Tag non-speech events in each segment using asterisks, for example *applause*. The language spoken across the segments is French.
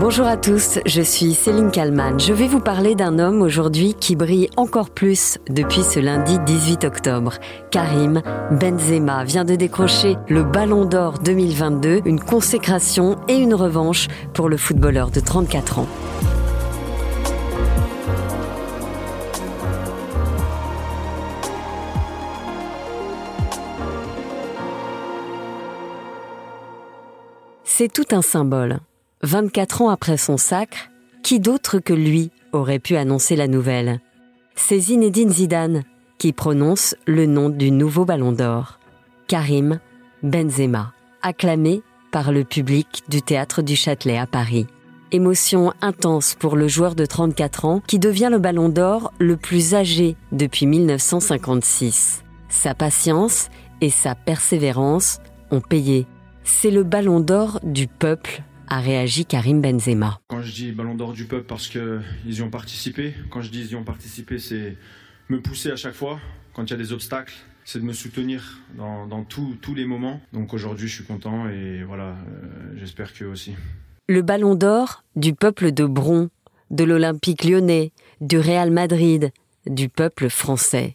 Bonjour à tous, je suis Céline Kalman. Je vais vous parler d'un homme aujourd'hui qui brille encore plus depuis ce lundi 18 octobre. Karim Benzema vient de décrocher le Ballon d'Or 2022, une consécration et une revanche pour le footballeur de 34 ans. C'est tout un symbole. 24 ans après son sacre, qui d'autre que lui aurait pu annoncer la nouvelle? C'est Zinedine Zidane qui prononce le nom du nouveau ballon d'or, Karim Benzema, acclamé par le public du théâtre du Châtelet à Paris. Émotion intense pour le joueur de 34 ans qui devient le ballon d'or le plus âgé depuis 1956. Sa patience et sa persévérance ont payé c'est le ballon d'or du peuple, a réagi Karim Benzema. Quand je dis ballon d'or du peuple parce qu'ils y ont participé, quand je dis ils y ont participé, c'est me pousser à chaque fois quand il y a des obstacles, c'est de me soutenir dans, tous les moments. Donc aujourd'hui, je suis content et voilà, euh, j'espère qu'eux aussi. Le ballon d'or du peuple de Bron, de l'Olympique lyonnais, du Real Madrid, du peuple français.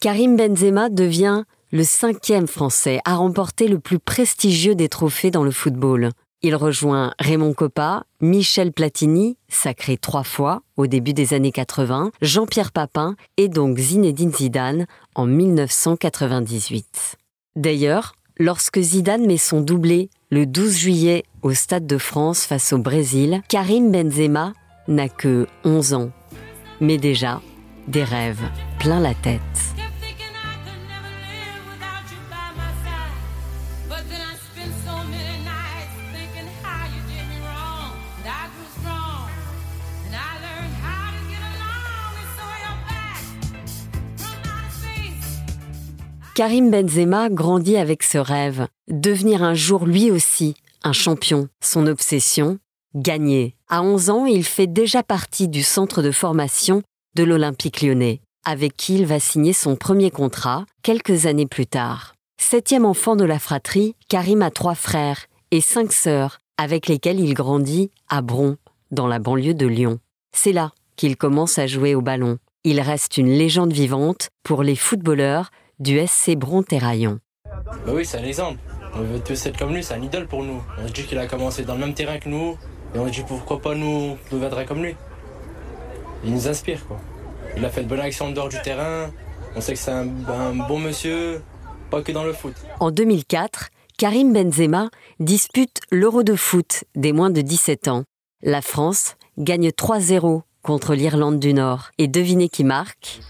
Karim Benzema devient le cinquième Français à remporter le plus prestigieux des trophées dans le football. Il rejoint Raymond Coppa, Michel Platini, sacré trois fois au début des années 80, Jean-Pierre Papin et donc Zinedine Zidane en 1998. D'ailleurs, lorsque Zidane met son doublé le 12 juillet au Stade de France face au Brésil, Karim Benzema n'a que 11 ans, mais déjà des rêves plein la tête. Karim Benzema grandit avec ce rêve, devenir un jour lui aussi un champion. Son obsession, gagner. À 11 ans, il fait déjà partie du centre de formation de l'Olympique lyonnais, avec qui il va signer son premier contrat quelques années plus tard. Septième enfant de la fratrie, Karim a trois frères et cinq sœurs, avec lesquels il grandit à Bron, dans la banlieue de Lyon. C'est là qu'il commence à jouer au ballon. Il reste une légende vivante pour les footballeurs du SC Bron-Terraillon. Bah oui, c'est un exemple. On veut tous être comme lui, c'est un idole pour nous. On se dit qu'il a commencé dans le même terrain que nous, et on se dit pourquoi pas nous deviendrait comme lui. Il nous inspire, quoi. Il a fait de bonnes actions dehors du terrain, on sait que c'est un, un bon monsieur, pas que dans le foot. En 2004, Karim Benzema dispute l'Euro de foot des moins de 17 ans. La France gagne 3-0 contre l'Irlande du Nord. Et devinez qui marque?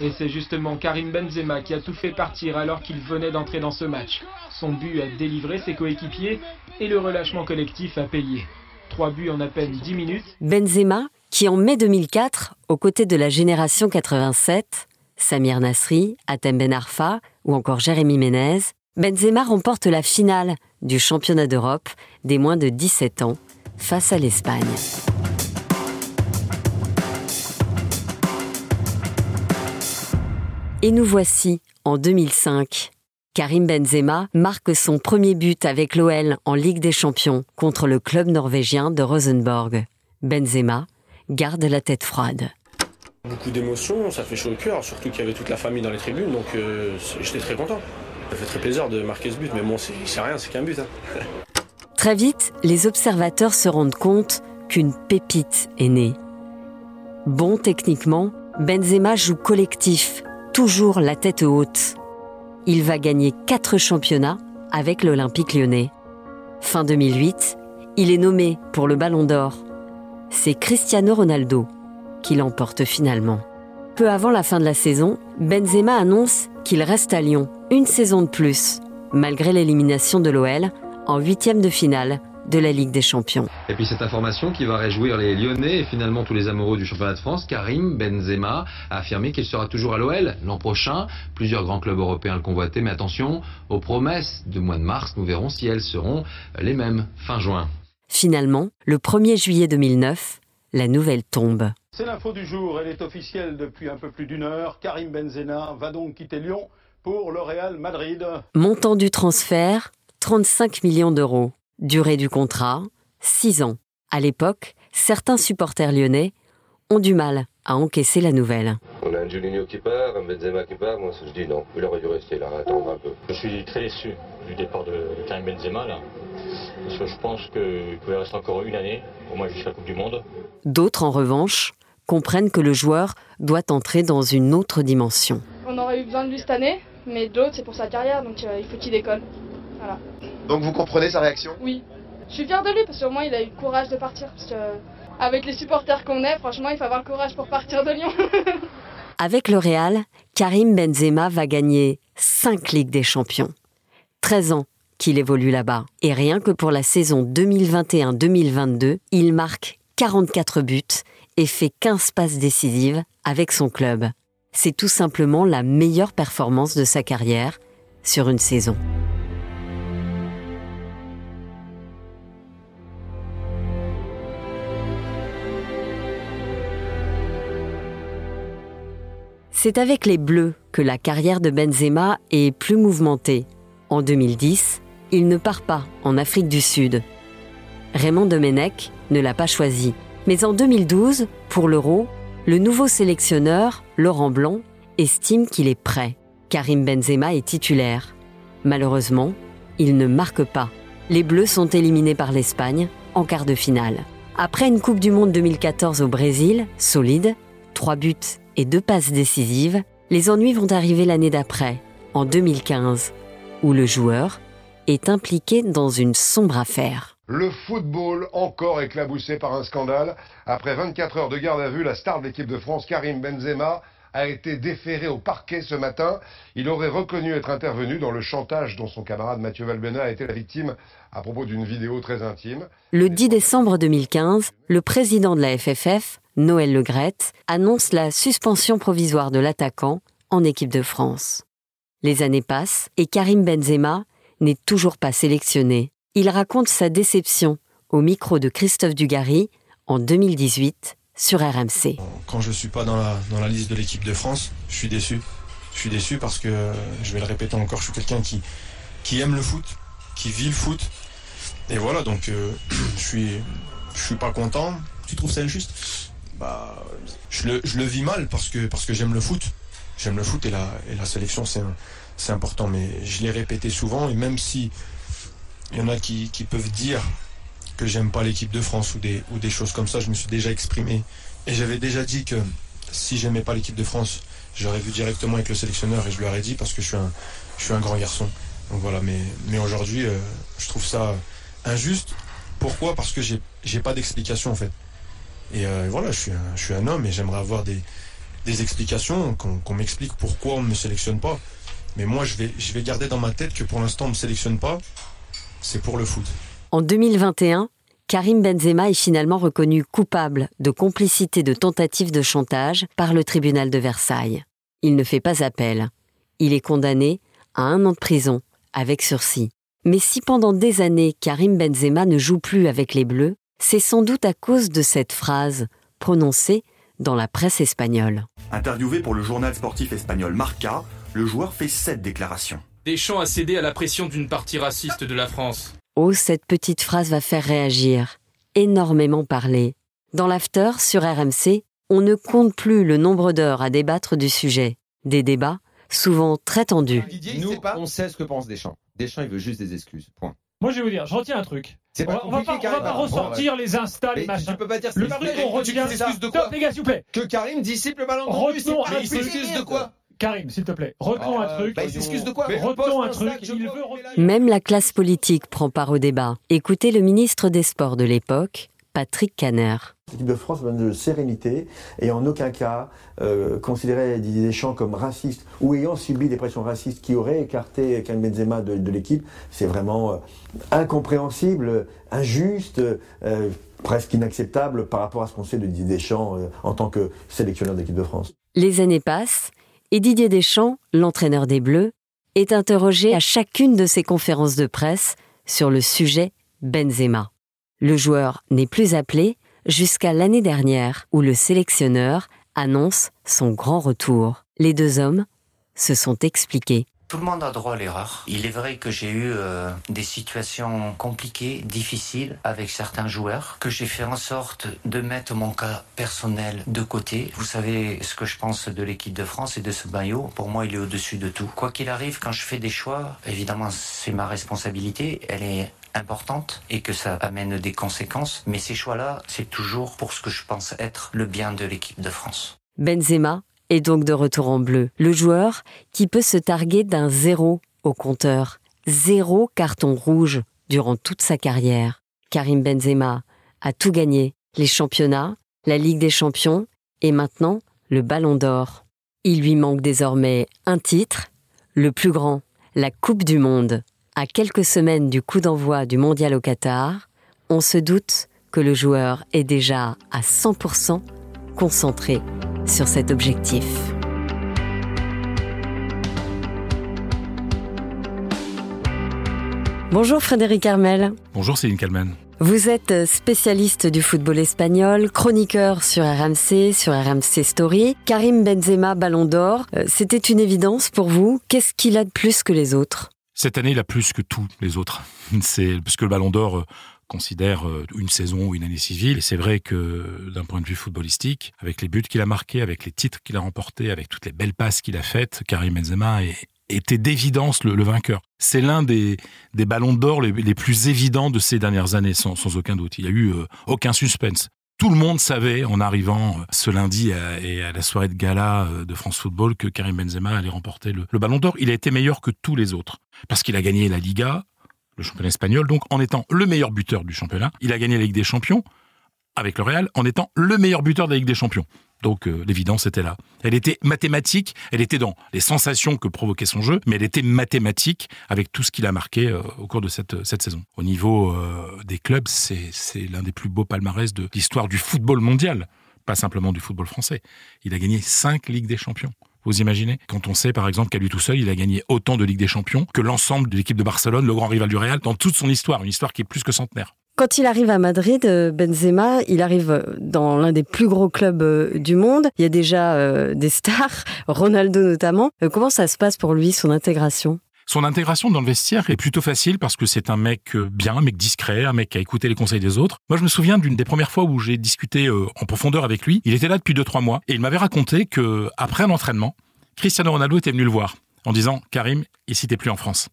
Et c'est justement Karim Benzema qui a tout fait partir alors qu'il venait d'entrer dans ce match. Son but a délivré ses coéquipiers et le relâchement collectif a payé. Trois buts en à peine dix minutes. Benzema, qui en mai 2004, aux côtés de la génération 87, Samir Nasri, Atem Ben Arfa ou encore Jérémy Ménez, Benzema remporte la finale du championnat d'Europe des moins de 17 ans face à l'Espagne. Et nous voici en 2005. Karim Benzema marque son premier but avec l'OL en Ligue des Champions contre le club norvégien de Rosenborg. Benzema garde la tête froide. Beaucoup d'émotions, ça fait chaud au cœur, surtout qu'il y avait toute la famille dans les tribunes, donc euh, j'étais très content. Ça fait très plaisir de marquer ce but, mais bon, c'est rien, c'est qu'un but. Hein. *laughs* Très vite, les observateurs se rendent compte qu'une pépite est née. Bon techniquement, Benzema joue collectif toujours la tête haute. Il va gagner quatre championnats avec l'Olympique lyonnais. Fin 2008, il est nommé pour le Ballon d'Or. C'est Cristiano Ronaldo qui l'emporte finalement. Peu avant la fin de la saison, Benzema annonce qu'il reste à Lyon une saison de plus, malgré l'élimination de l'OL en huitième de finale de la Ligue des Champions. Et puis cette information qui va réjouir les Lyonnais et finalement tous les amoureux du championnat de France, Karim Benzema a affirmé qu'il sera toujours à l'OL l'an prochain. Plusieurs grands clubs européens le convoitaient, mais attention aux promesses du mois de mars, nous verrons si elles seront les mêmes fin juin. Finalement, le 1er juillet 2009, la nouvelle tombe. C'est l'info du jour, elle est officielle depuis un peu plus d'une heure. Karim Benzema va donc quitter Lyon pour le Real Madrid. Montant du transfert, 35 millions d'euros. Durée du contrat, 6 ans. À l'époque, certains supporters lyonnais ont du mal à encaisser la nouvelle. On a un Juninho qui part, un Benzema qui part, moi je dis non, il aurait dû rester là, attendre un peu. Je suis très déçu du départ de Karim Benzema là, parce que je pense qu'il pouvait rester encore une année, au moins jusqu'à la Coupe du Monde. D'autres, en revanche, comprennent que le joueur doit entrer dans une autre dimension. On aurait eu besoin de lui cette année, mais d'autres c'est pour sa carrière, donc euh, il faut qu'il décolle. Voilà. Donc vous comprenez sa réaction? Oui. Je suis fier de lui parce qu'au moins il a eu le courage de partir. Parce que, avec les supporters qu'on est, franchement, il faut avoir le courage pour partir de Lyon. *laughs* Avec le Real, Karim Benzema va gagner 5 Ligues des Champions. 13 ans qu'il évolue là-bas. Et rien que pour la saison 2021-2022, il marque 44 buts et fait 15 passes décisives avec son club. C'est tout simplement la meilleure performance de sa carrière sur une saison. C'est avec les Bleus que la carrière de Benzema est plus mouvementée. En 2010, il ne part pas en Afrique du Sud. Raymond Domenech ne l'a pas choisi. Mais en 2012, pour l'Euro, le nouveau sélectionneur, Laurent Blanc, estime qu'il est prêt. Karim Benzema est titulaire. Malheureusement, il ne marque pas. Les Bleus sont éliminés par l'Espagne en quart de finale. Après une Coupe du Monde 2014 au Brésil, solide, trois buts et deux passes décisives, les ennuis vont arriver l'année d'après, en 2015, où le joueur est impliqué dans une sombre affaire. Le football encore éclaboussé par un scandale. Après 24 heures de garde à vue, la star de l'équipe de France, Karim Benzema, a été déféré au parquet ce matin. Il aurait reconnu être intervenu dans le chantage dont son camarade Mathieu Valbena a été la victime à propos d'une vidéo très intime. Le 10 décembre 2015, le président de la FFF, Noël Legrette, annonce la suspension provisoire de l'attaquant en équipe de France. Les années passent et Karim Benzema n'est toujours pas sélectionné. Il raconte sa déception au micro de Christophe Dugarry en 2018 sur RMC. Quand je ne suis pas dans la, dans la liste de l'équipe de France, je suis déçu. Je suis déçu parce que, je vais le répéter encore, je suis quelqu'un qui, aime le foot, qui vit le foot. Et voilà, donc euh, je suis, suis pas content. Tu trouves ça injuste? Bah, je le, vis mal parce que, parce que j'aime le foot. J'aime le foot et la, et la sélection, c'est important. Mais je l'ai répété souvent et même si il y en a qui peuvent dire que j'aime pas l'équipe de France ou des, ou des choses comme ça, je me suis déjà exprimé. Et j'avais déjà dit que si j'aimais pas l'équipe de France, j'aurais vu directement avec le sélectionneur et je lui aurais dit parce que je suis un, je suis un grand garçon. Donc voilà, mais, mais aujourd'hui, euh, je trouve ça injuste. Pourquoi? Parce que j'ai, j'ai pas d'explication en fait. Et euh, voilà, je suis, un, je suis un homme et j'aimerais avoir des, des explications, qu'on, qu'on m'explique pourquoi on ne me sélectionne pas. Mais moi, je vais, je vais garder dans ma tête que pour l'instant, on ne me sélectionne pas. C'est pour le foot. En 2021, Karim Benzema est finalement reconnu coupable de complicité de tentative de chantage par le tribunal de Versailles. Il ne fait pas appel. Il est condamné à un an de prison, avec sursis. Mais si pendant des années Karim Benzema ne joue plus avec les Bleus, c'est sans doute à cause de cette phrase prononcée dans la presse espagnole. Interviewé pour le journal sportif espagnol Marca, le joueur fait cette déclaration. Deschamps a cédé à la pression d'une partie raciste de la France. Oh, cette petite phrase va faire réagir, énormément parler. Dans l'after, sur RMC, on ne compte plus le nombre d'heures à débattre du sujet. Des débats souvent très tendus. Nous, on sait ce que pense Deschamps. Deschamps, il veut juste des excuses. Point. Moi, je vais vous dire, je retiens un truc. C'est on, pas va, on va pas, on va pas ressortir les instas, les machins. tu peux pas dire le truc qu'on retient. Stop, les gars, s'il vous plaît. Que Karim dissipe le malentendu. Retenons un de quoi? Karim, s'il te plaît, retenons Oh, un truc. bah, il s'excuse de quoi Mais Retenons un poste truc. Insta que je Il poste, veut mais là, Même la classe politique prend part au débat. Écoutez le ministre des Sports de l'époque, Patrick Caner. L'équipe de France a besoin de sérénité et en aucun cas euh, considérer Didier Deschamps comme raciste ou ayant subi des pressions racistes qui auraient écarté Karim Benzema de, de l'équipe. C'est vraiment euh, incompréhensible, injuste, euh, presque inacceptable par rapport à ce qu'on sait de Didier Deschamps euh, en tant que sélectionneur d'équipe de France. Les années passent et Didier Deschamps, l'entraîneur des Bleus, est interrogé à chacune de ses conférences de presse sur le sujet Benzema. Le joueur n'est plus appelé jusqu'à l'année dernière où le sélectionneur annonce son grand retour. Les deux hommes se sont expliqués. Tout le monde a droit à l'erreur. Il est vrai que j'ai eu euh, des situations compliquées, difficiles avec certains joueurs, que j'ai fait en sorte de mettre mon cas personnel de côté. Vous savez ce que je pense de l'équipe de France et de ce maillot. Pour moi, il est au-dessus de tout. Quoi qu'il arrive, quand je fais des choix, évidemment, c'est ma responsabilité. Elle est importante et que ça amène des conséquences. Mais ces choix-là, c'est toujours pour ce que je pense être le bien de l'équipe de France. Benzema est donc de retour en bleu. Le joueur qui peut se targuer d'un zéro au compteur. Zéro carton rouge durant toute sa carrière. Karim Benzema a tout gagné. Les championnats, la Ligue des champions et maintenant le Ballon d'Or. Il lui manque désormais un titre, le plus grand, la Coupe du Monde. À quelques semaines du coup d'envoi du mondial au Qatar, on se doute que le joueur est déjà à 100% concentré sur cet objectif. Bonjour Frédéric Armel. Bonjour Céline Kalman. Vous êtes spécialiste du football espagnol, chroniqueur sur RMC, sur RMC Story. Karim Benzema, Ballon d'Or, euh, c'était une évidence pour vous. Qu'est-ce qu'il a de plus que les autres? Cette année, il a plus que tous les autres. *laughs* C'est parce que le Ballon d'Or euh, considère euh, une saison ou une année civile. Et c'est vrai que d'un point de vue footballistique, avec les buts qu'il a marqués, avec les titres qu'il a remportés, avec toutes les belles passes qu'il a faites, Karim Benzema était d'évidence le, vainqueur. C'est l'un des, des ballons d'or les, plus évidents de ces dernières années, sans, aucun doute. Il n'y a eu euh, aucun suspense. Tout le monde savait, en arrivant euh, ce lundi à, et à la soirée de gala de France Football, que Karim Benzema allait remporter le ballon d'or. Il a été meilleur que tous les autres. Parce qu'il a gagné la Liga, le championnat espagnol, donc en étant le meilleur buteur du championnat. Il a gagné la Ligue des Champions avec le Real en étant le meilleur buteur de la Ligue des Champions. Donc euh, l'évidence était là. Elle était mathématique, elle était dans les sensations que provoquait son jeu, mais elle était mathématique avec tout ce qu'il a marqué euh, au cours de cette, saison. Au niveau euh, des clubs, c'est l'un des plus beaux palmarès de l'histoire du football mondial, pas simplement du football français. Il a gagné cinq Ligues des Champions. Vous imaginez? Quand on sait, par exemple, qu'à lui tout seul, il a gagné autant de Ligues des Champions que l'ensemble de l'équipe de Barcelone, le grand rival du Real, dans toute son histoire, une histoire qui est plus que centenaire. Quand il arrive à Madrid, euh, Benzema, il arrive dans l'un des plus gros clubs euh, du monde. Il y a déjà euh, des stars, *laughs* Ronaldo notamment. Comment ça se passe pour lui, son intégration? Son intégration dans le vestiaire est plutôt facile parce que c'est un mec bien, un mec discret, un mec qui a écouté les conseils des autres. Moi, je me souviens d'une des premières fois où j'ai discuté en profondeur avec lui. Il était là depuis 2-3 mois et il m'avait raconté que après un entraînement, Cristiano Ronaldo était venu le voir en disant Karim, ici t'es plus en France,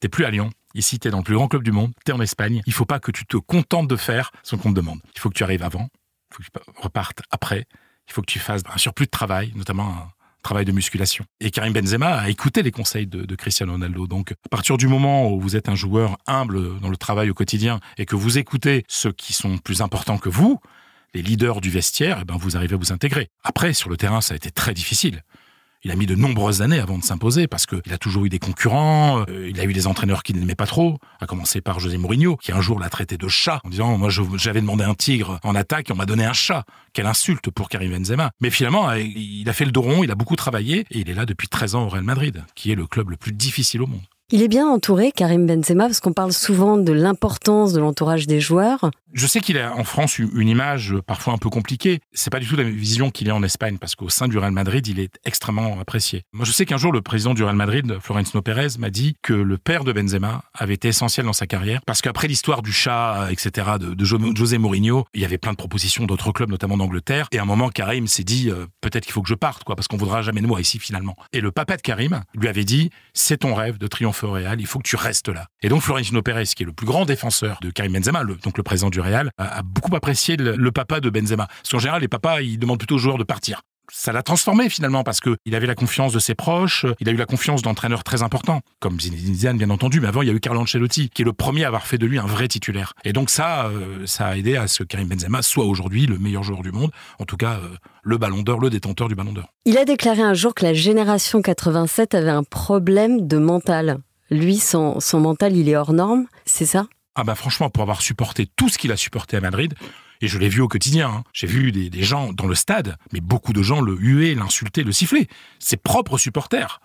t'es plus à Lyon, Ici, tu es dans le plus grand club du monde, tu es en Espagne. Il faut pas que tu te contentes de faire ce qu'on te demande. Il faut que tu arrives avant, il faut que tu repartes après. Il faut que tu fasses un surplus de travail, notamment un travail de musculation. Et Karim Benzema a écouté les conseils de, Cristiano Ronaldo. Donc, à partir du moment où vous êtes un joueur humble dans le travail au quotidien et que vous écoutez ceux qui sont plus importants que vous, les leaders du vestiaire, eh ben vous arrivez à vous intégrer. Après, sur le terrain, ça a été très difficile. Il a mis de nombreuses années avant de s'imposer parce qu'il a toujours eu des concurrents, euh, il a eu des entraîneurs qu'il n'aimait pas trop, à commencer par José Mourinho, qui un jour l'a traité de chat en disant moi j'avais demandé un tigre en attaque et on m'a donné un chat. Quelle insulte pour Karim Benzema. Mais finalement, il a fait le dos rond, il a beaucoup travaillé et il est là depuis 13 ans au Real Madrid, qui est le club le plus difficile au monde. Il est bien entouré, Karim Benzema, parce qu'on parle souvent de l'importance de l'entourage des joueurs. Je sais qu'il a en France une image parfois un peu compliquée. C'est pas du tout la vision qu'il a en Espagne, parce qu'au sein du Real Madrid, il est extrêmement apprécié. Moi, je sais qu'un jour, le président du Real Madrid, Florentino Pérez, m'a dit que le père de Benzema avait été essentiel dans sa carrière, parce qu'après l'histoire du chat, etc., de, de, José Mourinho, il y avait plein de propositions d'autres clubs, notamment d'Angleterre. Et à un moment, Karim s'est dit, euh, peut-être qu'il faut que je parte, quoi, parce qu'on voudra jamais de moi ici, finalement. Et le papa de Karim lui avait dit, c'est ton rêve de triompher au Real, il faut que tu restes là. Et donc Florentino Pérez, qui est le plus grand défenseur de Karim Benzema, donc le président du Real, a, beaucoup apprécié le, papa de Benzema. Parce qu'en général, les papas, ils demandent plutôt aux joueurs de partir ça l'a transformé finalement parce que il avait la confiance de ses proches, il a eu la confiance d'entraîneurs très importants comme Zinedine Zidane bien entendu, mais avant il y a eu Carlo Ancelotti qui est le premier à avoir fait de lui un vrai titulaire. Et donc ça, euh, ça a aidé à ce que Karim Benzema soit aujourd'hui le meilleur joueur du monde, en tout cas euh, le Ballon d'Or, le détenteur du Ballon d'Or. Il a déclaré un jour que la génération 87 avait un problème de mental lui, son, mental, il est hors norme, c'est ça? Ah bah franchement, pour avoir supporté tout ce qu'il a supporté à Madrid, et je l'ai vu au quotidien, hein, j'ai vu des, gens dans le stade, mais beaucoup de gens le huer, l'insulter, le siffler. Ses propres supporters.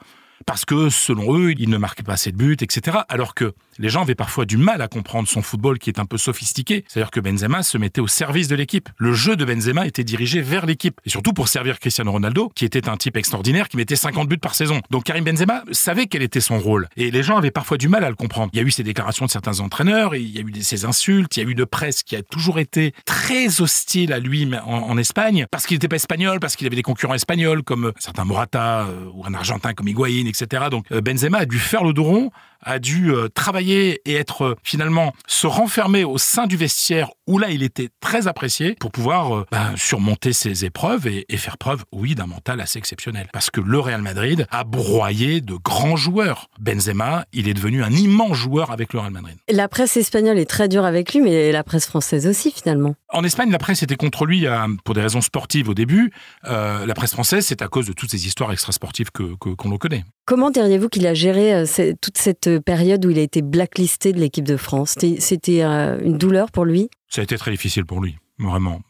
Parce que selon eux, il ne marquait pas assez de buts, etc. Alors que les gens avaient parfois du mal à comprendre son football qui est un peu sophistiqué. C'est-à-dire que Benzema se mettait au service de l'équipe. Le jeu de Benzema était dirigé vers l'équipe. Et surtout pour servir Cristiano Ronaldo, qui était un type extraordinaire, qui mettait 50 buts par saison. Donc Karim Benzema savait quel était son rôle. Et les gens avaient parfois du mal à le comprendre. Il y a eu ces déclarations de certains entraîneurs, il y a eu ces insultes, il y a eu de presse qui a toujours été très hostile à lui en, Espagne, parce qu'il n'était pas espagnol, parce qu'il avait des concurrents espagnols comme certains Morata euh, ou un Argentin comme Higuaín, etc. Donc euh, Benzema a dû faire le dos a dû euh, travailler et être euh, finalement se renfermer au sein du vestiaire où là il était très apprécié pour pouvoir euh, bah, surmonter ses épreuves et, et, faire preuve, oui, d'un mental assez exceptionnel. Parce que le Real Madrid a broyé de grands joueurs. Benzema, il est devenu un immense joueur avec le Real Madrid. La presse espagnole est très dure avec lui, mais la presse française aussi finalement. En Espagne, la presse était contre lui pour des raisons sportives au début. Euh, la presse française, c'est à cause de toutes ces histoires extrasportives que qu'on que, le connaît. Comment diriez-vous qu'il a géré toute cette période où il a été blacklisté de l'équipe de France C'était une douleur pour lui? Ça a été très difficile pour lui. Vraiment.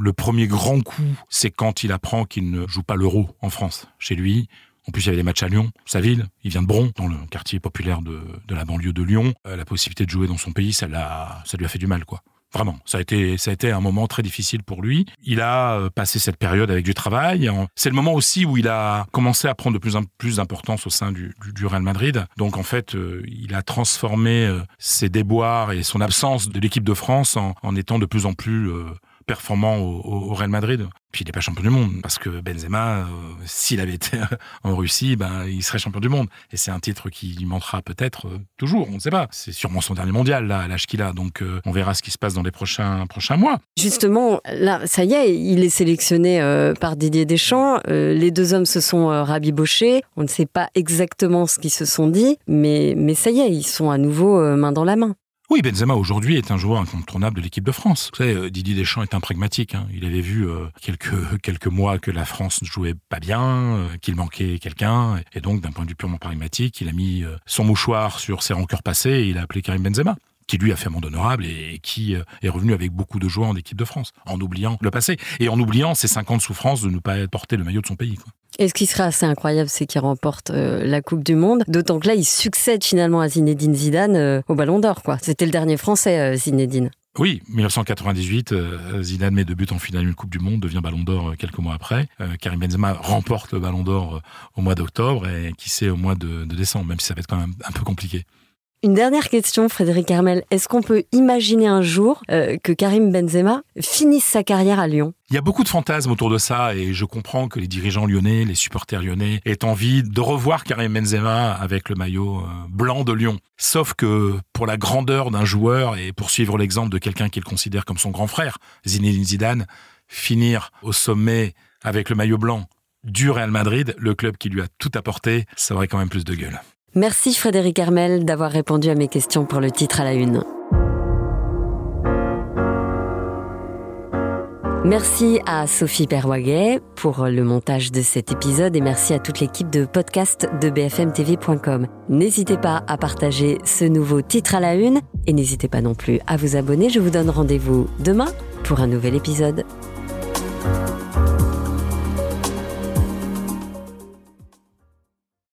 Le premier grand coup, c'est quand il apprend qu'il ne joue pas l'euro en France, chez lui. En plus, il y avait des matchs à Lyon, sa ville. Il vient de Bron, dans le quartier populaire de, de la banlieue de Lyon. Euh, la possibilité de jouer dans son pays, ça, ça lui a fait du mal, quoi. Vraiment, ça a été ça a été un moment très difficile pour lui. Il a passé cette période avec du travail. C'est le moment aussi où il a commencé à prendre de plus en plus d'importance au sein du, du, Real Madrid. Donc en fait, euh, il a transformé euh, ses déboires et son absence de l'équipe de France en, en, étant de plus en plus euh, performant au, Real Madrid. Puis il n'est pas champion du monde parce que Benzema, euh, s'il avait été *laughs* en Russie, ben il serait champion du monde. Et c'est un titre qui lui manquera peut-être euh, toujours. On ne sait pas. C'est sûrement son dernier mondial là, à l'âge qu'il a. Donc euh, on verra ce qui se passe dans les prochains prochains mois. Justement, là, ça y est, il est sélectionné par Didier Deschamps. les deux hommes se sont rabibochés. On ne sait pas exactement ce qu'ils se sont dit, mais mais ça y est, ils sont à nouveau main dans la main. Oui, Benzema aujourd'hui est un joueur incontournable de l'équipe de France. Vous savez, Didier Deschamps est un pragmatique. Hein. Il avait vu euh, quelques *laughs* quelques mois que la France ne jouait pas bien, euh, qu'il manquait quelqu'un, et donc d'un point de vue purement pragmatique, il a mis euh, son mouchoir sur ses rancœurs passées et il a appelé Karim Benzema qui lui a fait monde honorable et qui est revenu avec beaucoup de joie en équipe de France, en oubliant le passé et en oubliant ses 50 souffrances de ne pas porter le maillot de son pays. Quoi. Et ce qui serait assez incroyable, c'est qu'il remporte euh, la Coupe du Monde. D'autant que là, il succède finalement à Zinedine Zidane euh, au Ballon d'Or. quoi. C'était le dernier Français, euh, Zinedine. Oui, 1998, euh, Zidane met deux buts en finale une Coupe du Monde, devient Ballon d'Or quelques mois après. Karim Benzema remporte le Ballon d'Or au mois d'octobre et qui sait au mois de, de décembre, même si ça va être quand même un peu compliqué. Une dernière question, Frédéric Carmel. Est-ce qu'on peut imaginer un jour euh, que Karim Benzema finisse sa carrière à Lyon? Il y a beaucoup de fantasmes autour de ça et je comprends que les dirigeants lyonnais, les supporters lyonnais aient envie de revoir Karim Benzema avec le maillot euh, blanc de Lyon. Sauf que pour la grandeur d'un joueur et pour suivre l'exemple de quelqu'un qu'il considère comme son grand frère, Zinedine Zidane, finir au sommet avec le maillot blanc du Real Madrid, le club qui lui a tout apporté, ça aurait quand même plus de gueule. Merci Frédéric Hermel d'avoir répondu à mes questions pour le titre à la une. Merci à Sophie Perwaguet pour le montage de cet épisode et merci à toute l'équipe de podcast de bfmtv.com. N'hésitez pas à partager ce nouveau titre à la une et n'hésitez pas non plus à vous abonner. Je vous donne rendez-vous demain pour un nouvel épisode.